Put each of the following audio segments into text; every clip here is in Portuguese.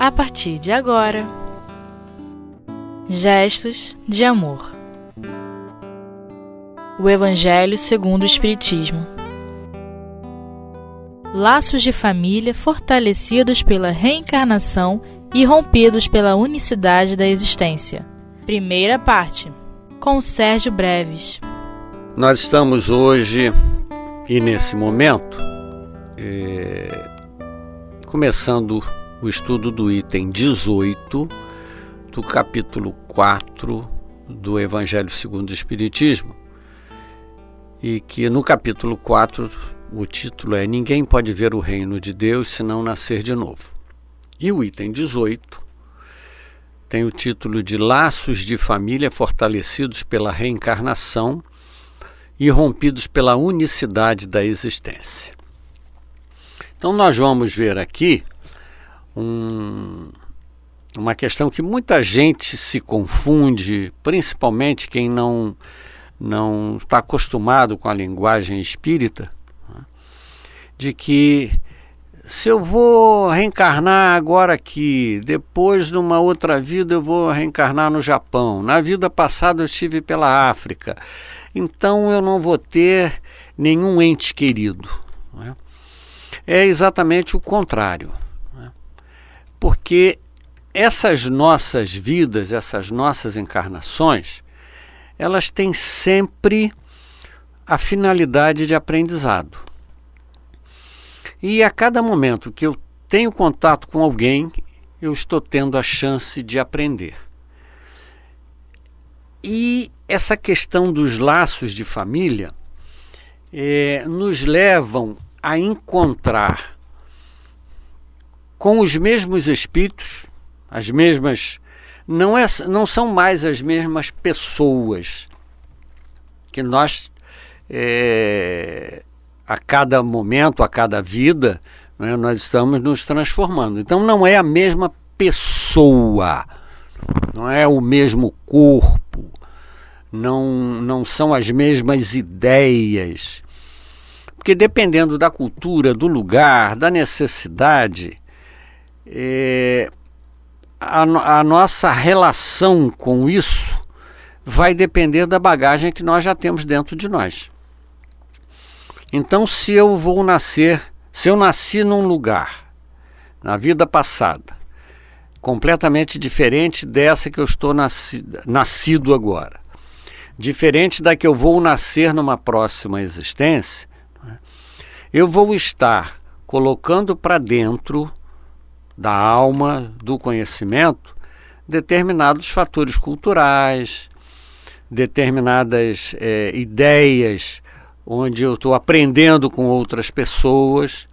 a partir de agora. Gestos de amor. O Evangelho segundo o Espiritismo. Laços de família fortalecidos pela reencarnação e rompidos pela unicidade da existência. Primeira parte. Com Sérgio Breves. Nós estamos hoje e nesse momento é, começando o estudo do item 18 do capítulo 4 do Evangelho segundo o Espiritismo. E que no capítulo 4 o título é Ninguém pode ver o reino de Deus se não nascer de novo. E o item 18 tem o título de Laços de Família Fortalecidos pela Reencarnação e Rompidos pela Unicidade da Existência. Então, nós vamos ver aqui um, uma questão que muita gente se confunde, principalmente quem não, não está acostumado com a linguagem espírita, né, de que se eu vou reencarnar agora aqui, depois numa outra vida eu vou reencarnar no Japão, na vida passada eu estive pela África, então eu não vou ter nenhum ente querido. É? é exatamente o contrário? Porque essas nossas vidas, essas nossas encarnações, elas têm sempre a finalidade de aprendizado. E a cada momento que eu tenho contato com alguém, eu estou tendo a chance de aprender. E essa questão dos laços de família é, nos levam a encontrar com os mesmos espíritos, as mesmas. Não, é, não são mais as mesmas pessoas que nós é, a cada momento, a cada vida, né, nós estamos nos transformando. Então não é a mesma pessoa, não é o mesmo corpo, não, não são as mesmas ideias. Porque dependendo da cultura, do lugar, da necessidade, é, a, a nossa relação com isso vai depender da bagagem que nós já temos dentro de nós. Então, se eu vou nascer, se eu nasci num lugar, na vida passada, completamente diferente dessa que eu estou nasci, nascido agora, diferente da que eu vou nascer numa próxima existência, né, eu vou estar colocando para dentro da alma, do conhecimento, determinados fatores culturais, determinadas é, ideias onde eu estou aprendendo com outras pessoas.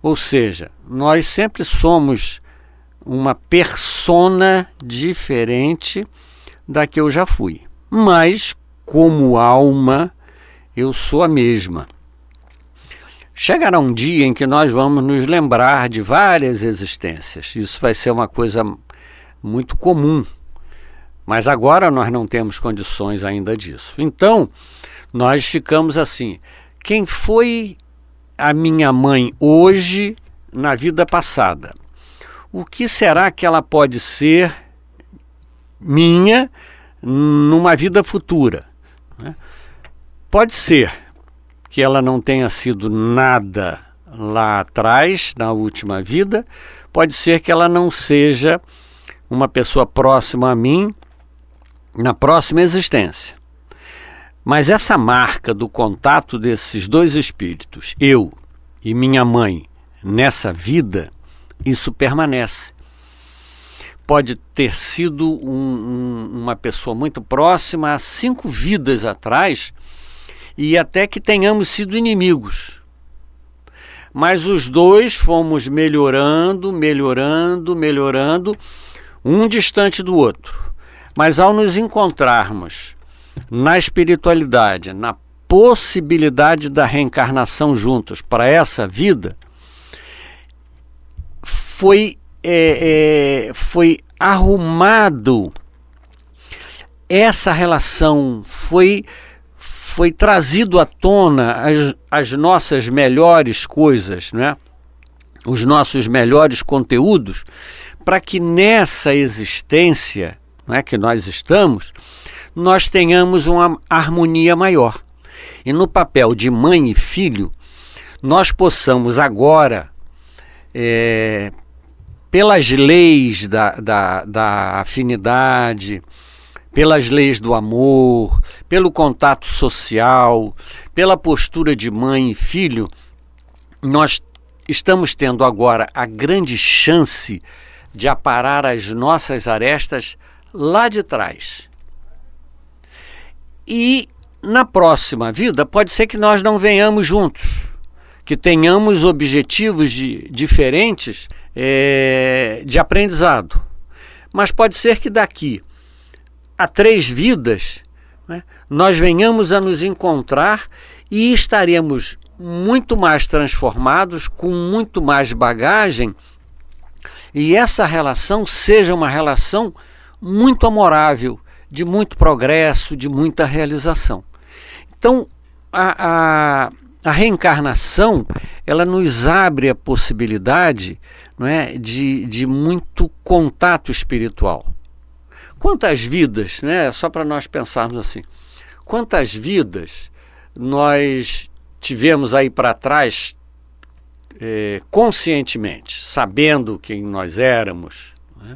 Ou seja, nós sempre somos uma persona diferente da que eu já fui. Mas, como alma, eu sou a mesma. Chegará um dia em que nós vamos nos lembrar de várias existências. Isso vai ser uma coisa muito comum. Mas agora nós não temos condições ainda disso. Então, nós ficamos assim. Quem foi a minha mãe hoje na vida passada? O que será que ela pode ser minha numa vida futura? Né? Pode ser que ela não tenha sido nada lá atrás, na última vida, pode ser que ela não seja uma pessoa próxima a mim na próxima existência. Mas essa marca do contato desses dois espíritos, eu e minha mãe, nessa vida, isso permanece. Pode ter sido um, um, uma pessoa muito próxima há cinco vidas atrás e até que tenhamos sido inimigos. Mas os dois fomos melhorando, melhorando, melhorando, um distante do outro. Mas ao nos encontrarmos na espiritualidade, na possibilidade da reencarnação juntos para essa vida, foi, é, é, foi arrumado essa relação, foi, foi trazido à tona as, as nossas melhores coisas, né? os nossos melhores conteúdos, para que nessa existência não é, que nós estamos, nós tenhamos uma harmonia maior. E no papel de mãe e filho, nós possamos agora, é, pelas leis da, da, da afinidade, pelas leis do amor, pelo contato social, pela postura de mãe e filho, nós estamos tendo agora a grande chance de aparar as nossas arestas lá de trás. E na próxima vida, pode ser que nós não venhamos juntos, que tenhamos objetivos de, diferentes é, de aprendizado. Mas pode ser que daqui a três vidas né, nós venhamos a nos encontrar e estaremos muito mais transformados, com muito mais bagagem, e essa relação seja uma relação muito amorável, de muito progresso, de muita realização. Então, a, a, a reencarnação ela nos abre a possibilidade não é, de, de muito contato espiritual. Quantas vidas, né, só para nós pensarmos assim, quantas vidas nós tivemos aí para trás é, conscientemente, sabendo quem nós éramos. Né?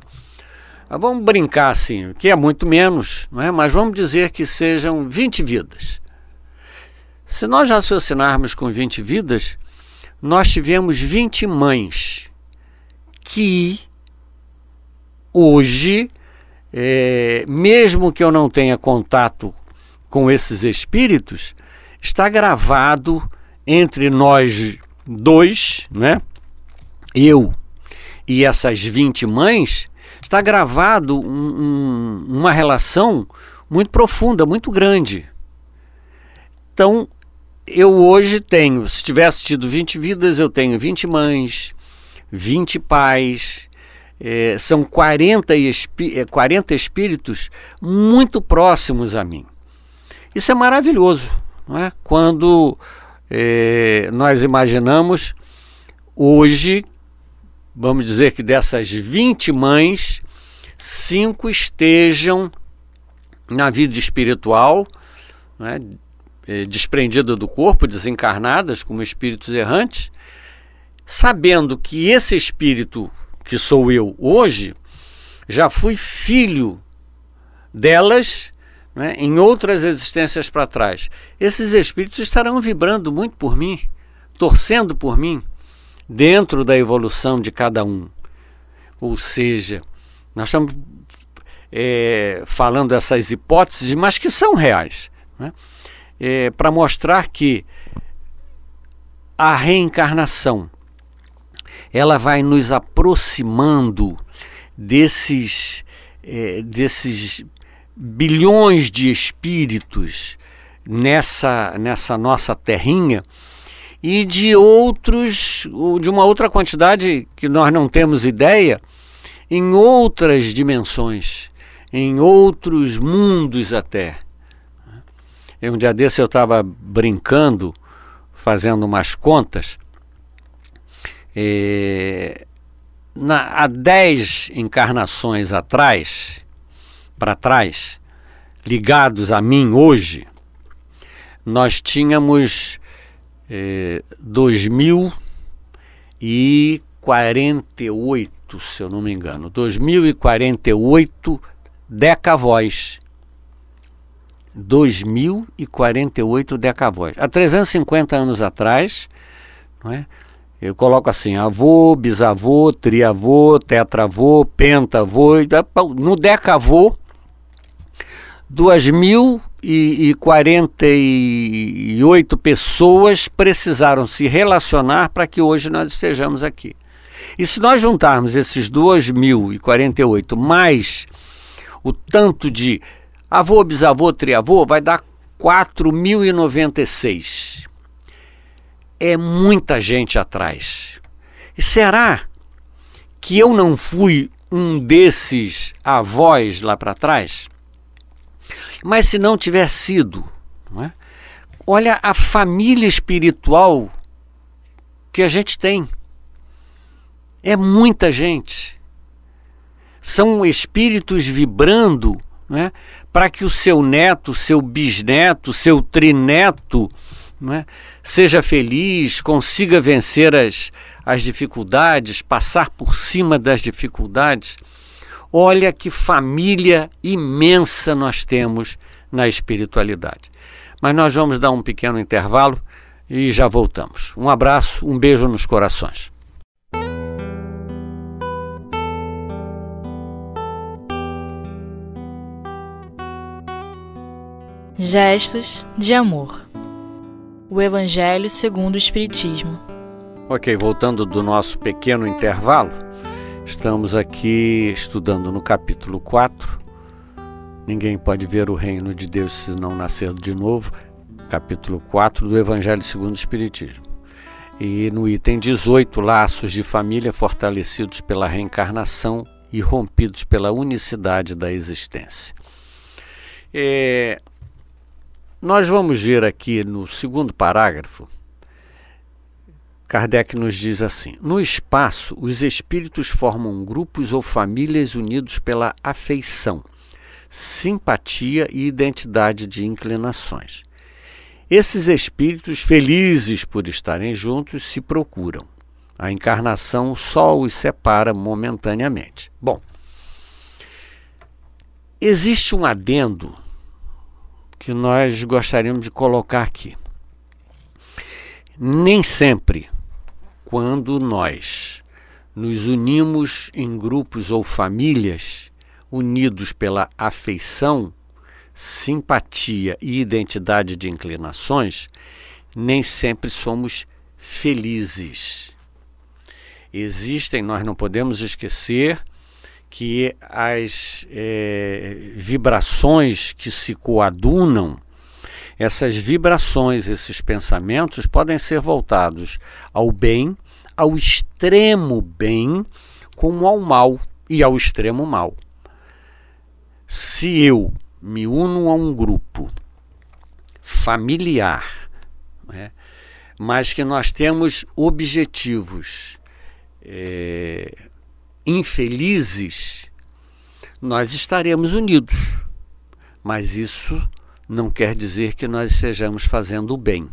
Vamos brincar assim, que é muito menos, não é? mas vamos dizer que sejam 20 vidas. Se nós raciocinarmos com 20 vidas, nós tivemos 20 mães que hoje, é, mesmo que eu não tenha contato com esses espíritos, está gravado entre nós dois, né? Eu e essas 20 mães, está gravado um, um, uma relação muito profunda, muito grande. Então, eu hoje tenho, se tivesse tido 20 vidas, eu tenho 20 mães, 20 pais, é, são 40, espí 40 espíritos muito próximos a mim. Isso é maravilhoso não é? quando é, nós imaginamos hoje, vamos dizer que dessas 20 mães, cinco estejam na vida espiritual, né, é, desprendida do corpo, desencarnadas como espíritos errantes, sabendo que esse espírito que sou eu hoje já fui filho delas né, em outras existências para trás, esses espíritos estarão vibrando muito por mim, torcendo por mim, dentro da evolução de cada um. Ou seja, nós estamos é, falando essas hipóteses, mas que são reais, né, é, para mostrar que a reencarnação ela vai nos aproximando desses, é, desses bilhões de espíritos nessa, nessa nossa terrinha e de outros, de uma outra quantidade que nós não temos ideia, em outras dimensões, em outros mundos até. Um dia desse eu estava brincando, fazendo umas contas. É, na, há dez encarnações atrás, para trás, ligados a mim hoje, nós tínhamos eh, 2048, se eu não me engano, 2048 decavoz. 2048 decavoz. Há 350 anos atrás, não é? Eu coloco assim, avô, bisavô, triavô, tetravô, pentavô, no decavô 2.048 pessoas precisaram se relacionar para que hoje nós estejamos aqui. E se nós juntarmos esses 2.048 mais o tanto de avô, bisavô, triavô, vai dar 4.096. É muita gente atrás. E será que eu não fui um desses avós lá para trás? Mas se não tiver sido, não é? olha a família espiritual que a gente tem. É muita gente. são espíritos vibrando né, para que o seu neto, seu bisneto, seu trineto né, seja feliz, consiga vencer as, as dificuldades, passar por cima das dificuldades. Olha que família imensa nós temos na espiritualidade. Mas nós vamos dar um pequeno intervalo e já voltamos. Um abraço, um beijo nos corações. Gestos de amor. O Evangelho segundo o Espiritismo. Ok, voltando do nosso pequeno intervalo, estamos aqui estudando no capítulo 4. Ninguém pode ver o reino de Deus se não nascer de novo. Capítulo 4 do Evangelho segundo o Espiritismo. E no item 18, laços de família fortalecidos pela reencarnação e rompidos pela unicidade da existência. É, nós vamos ver aqui no segundo parágrafo, Kardec nos diz assim: No espaço, os espíritos formam grupos ou famílias unidos pela afeição, simpatia e identidade de inclinações. Esses espíritos, felizes por estarem juntos, se procuram. A encarnação só os separa momentaneamente. Bom, existe um adendo que nós gostaríamos de colocar aqui. Nem sempre, quando nós nos unimos em grupos ou famílias, unidos pela afeição, simpatia e identidade de inclinações, nem sempre somos felizes. Existem, nós não podemos esquecer, que as é, vibrações que se coadunam, essas vibrações, esses pensamentos podem ser voltados ao bem, ao extremo bem, como ao mal e ao extremo mal. Se eu me uno a um grupo familiar, né, mas que nós temos objetivos é, infelizes, nós estaremos unidos. Mas isso não quer dizer que nós estejamos fazendo o bem.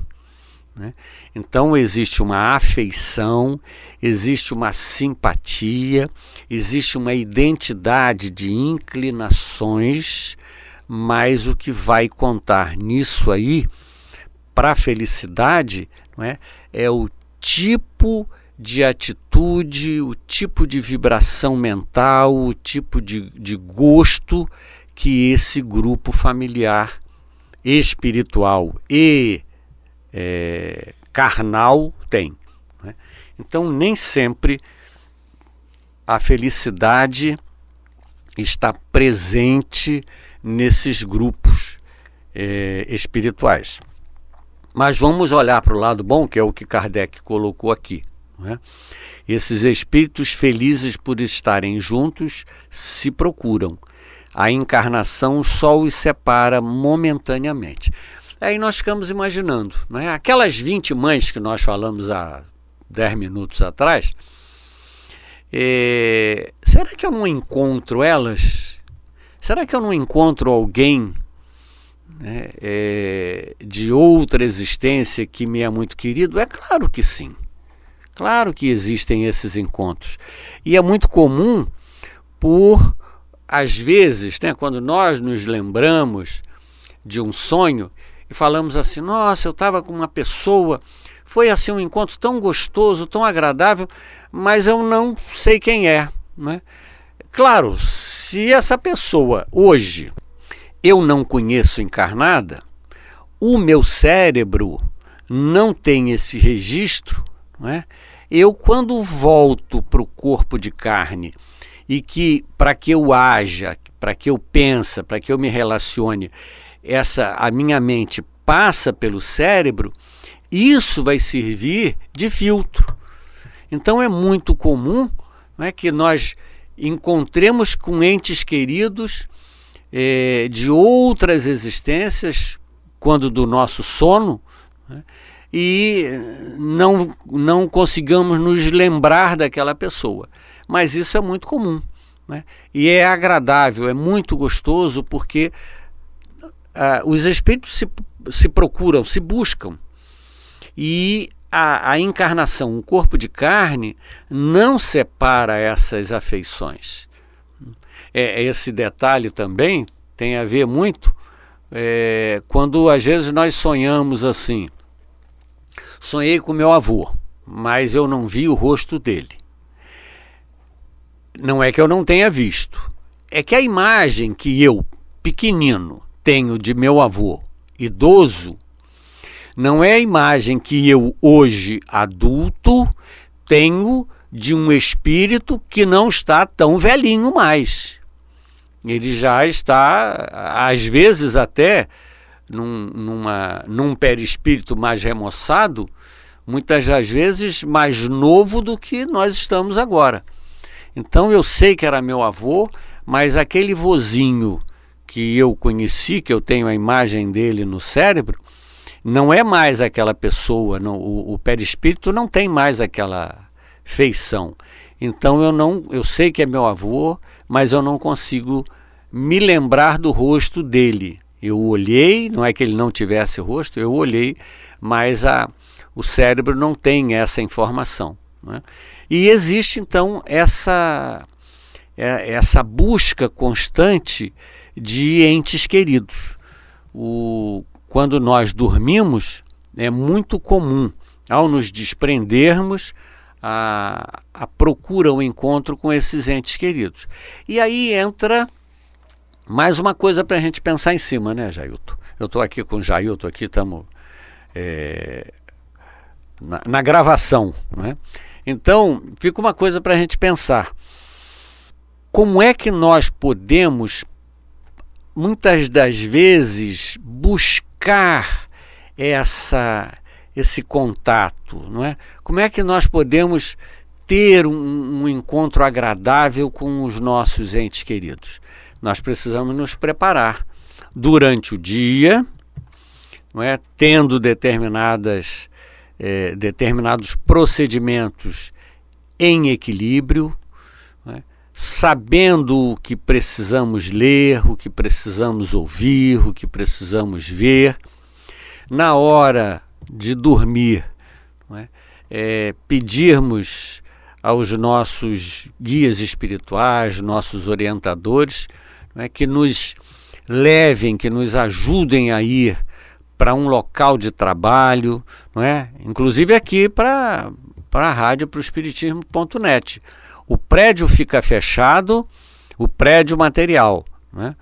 Né? Então existe uma afeição, existe uma simpatia, existe uma identidade de inclinações, mas o que vai contar nisso aí, para a felicidade, não é? é o tipo de atitude, o tipo de vibração mental, o tipo de, de gosto que esse grupo familiar espiritual e é, carnal tem. Né? Então, nem sempre a felicidade está presente nesses grupos é, espirituais. Mas vamos olhar para o lado bom, que é o que Kardec colocou aqui. Né? Esses espíritos felizes por estarem juntos se procuram. A encarnação só os separa momentaneamente. Aí nós ficamos imaginando, é? aquelas 20 mães que nós falamos há 10 minutos atrás, é, será que eu não encontro elas? Será que eu não encontro alguém né, é, de outra existência que me é muito querido? É claro que sim. Claro que existem esses encontros. E é muito comum por, às vezes, né, quando nós nos lembramos de um sonho e falamos assim: nossa, eu estava com uma pessoa, foi assim um encontro tão gostoso, tão agradável, mas eu não sei quem é. Né? Claro, se essa pessoa hoje eu não conheço encarnada, o meu cérebro não tem esse registro, não é? Eu quando volto para o corpo de carne e que para que eu haja, para que eu pense, para que eu me relacione, essa a minha mente passa pelo cérebro, isso vai servir de filtro. Então é muito comum é, que nós encontremos com entes queridos é, de outras existências, quando do nosso sono, né, e não, não consigamos nos lembrar daquela pessoa. Mas isso é muito comum. Né? E é agradável, é muito gostoso, porque uh, os espíritos se, se procuram, se buscam. E a, a encarnação, o corpo de carne, não separa essas afeições. É, esse detalhe também tem a ver muito é, quando às vezes nós sonhamos assim. Sonhei com meu avô, mas eu não vi o rosto dele. Não é que eu não tenha visto, é que a imagem que eu, pequenino, tenho de meu avô, idoso, não é a imagem que eu, hoje, adulto, tenho de um espírito que não está tão velhinho mais. Ele já está, às vezes até, num, numa, num perispírito mais remoçado, muitas das vezes mais novo do que nós estamos agora. Então eu sei que era meu avô, mas aquele vozinho que eu conheci, que eu tenho a imagem dele no cérebro, não é mais aquela pessoa, não, o, o perispírito não tem mais aquela feição. Então eu não, eu sei que é meu avô, mas eu não consigo me lembrar do rosto dele. Eu olhei, não é que ele não tivesse rosto, eu olhei, mas a, o cérebro não tem essa informação. Né? E existe então essa, é, essa busca constante de entes queridos. O, quando nós dormimos, é muito comum, ao nos desprendermos, a, a procura, o encontro com esses entes queridos. E aí entra mais uma coisa para a gente pensar em cima, né, Jailton? Eu estou aqui com o Jailton, aqui estamos é, na, na, gravação, né? Então, fica uma coisa para a gente pensar. Como é que nós podemos, muitas das vezes, buscar essa, esse contato, não é? Como é que nós podemos ter um, um encontro agradável com os nossos entes queridos? nós precisamos nos preparar durante o dia, não é? tendo determinadas, é, determinados procedimentos em equilíbrio, é? sabendo o que precisamos ler, o que precisamos ouvir, o que precisamos ver. Na hora de dormir, é? É, pedirmos aos nossos guias espirituais, nossos orientadores, né, que nos levem, que nos ajudem a ir para um local de trabalho, não é? inclusive aqui para a rádio, para o espiritismo.net. O prédio fica fechado, o prédio material, né?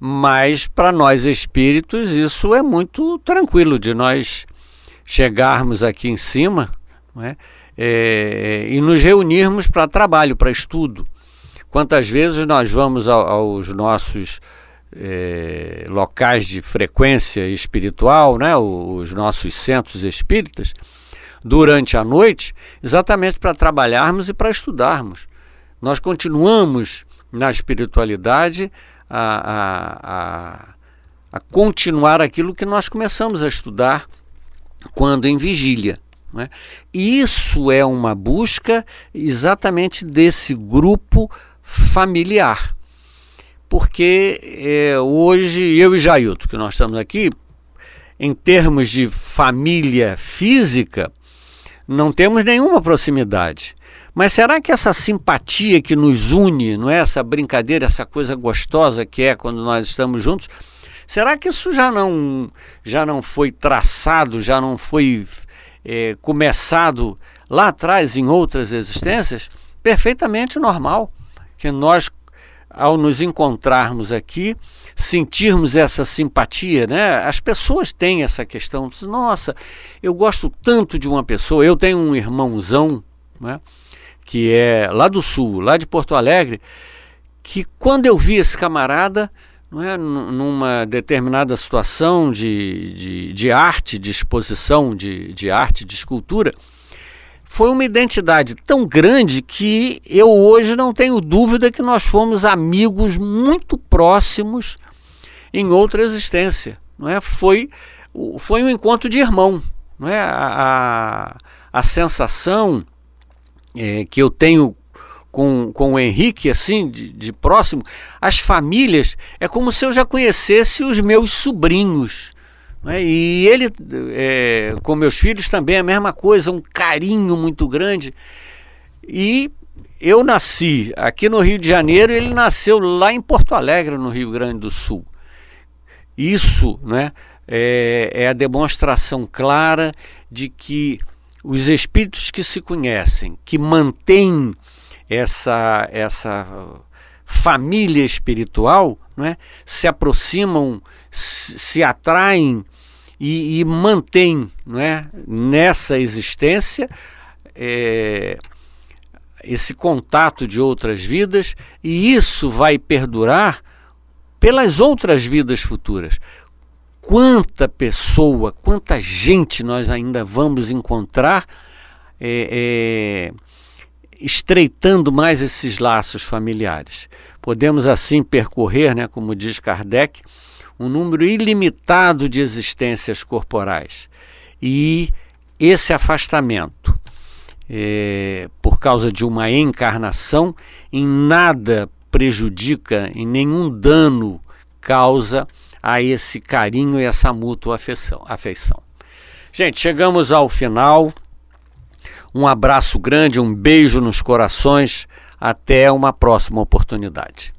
mas para nós espíritos isso é muito tranquilo de nós chegarmos aqui em cima é? É, e nos reunirmos para trabalho, para estudo. Quantas vezes nós vamos aos nossos é, locais de frequência espiritual, né, os nossos centros espíritas, durante a noite, exatamente para trabalharmos e para estudarmos. Nós continuamos na espiritualidade a, a, a, a continuar aquilo que nós começamos a estudar quando em vigília. Né? Isso é uma busca exatamente desse grupo familiar. Porque é, hoje eu e Jailton, que nós estamos aqui, em termos de família física, não temos nenhuma proximidade. Mas será que essa simpatia que nos une, não é essa brincadeira, essa coisa gostosa que é quando nós estamos juntos, será que isso já não já não foi traçado, já não foi é, começado lá atrás em outras existências? Perfeitamente normal que nós, ao nos encontrarmos aqui, sentirmos essa simpatia, né? As pessoas têm essa questão, nossa, eu gosto tanto de uma pessoa, eu tenho um irmãozão, né? Que é lá do sul, lá de Porto Alegre, que quando eu vi esse camarada, não é, numa determinada situação de, de, de arte, de exposição de, de arte, de escultura, foi uma identidade tão grande que eu hoje não tenho dúvida que nós fomos amigos muito próximos em outra existência. Não é? foi, foi um encontro de irmão. Não é? a, a, a sensação é, que eu tenho com, com o Henrique, assim, de, de próximo, as famílias, é como se eu já conhecesse os meus sobrinhos. Né? E ele, é, com meus filhos também, a mesma coisa, um carinho muito grande. E eu nasci aqui no Rio de Janeiro, ele nasceu lá em Porto Alegre, no Rio Grande do Sul. Isso né, é, é a demonstração clara de que os espíritos que se conhecem, que mantêm essa, essa família espiritual, não é? se aproximam, se, atraem e, e mantêm não é? nessa existência é, esse contato de outras vidas, e isso vai perdurar pelas outras vidas futuras. Quanta pessoa, quanta gente nós ainda vamos encontrar é, é, estreitando mais esses laços familiares. Podemos assim percorrer, né, como diz Kardec, um número ilimitado de existências corporais. E esse afastamento, é, por causa de uma encarnação, em nada prejudica, em nenhum dano causa a esse carinho e essa mútua afeição. afeição. Gente, chegamos ao final. Um abraço grande, um beijo nos corações. Até uma próxima oportunidade.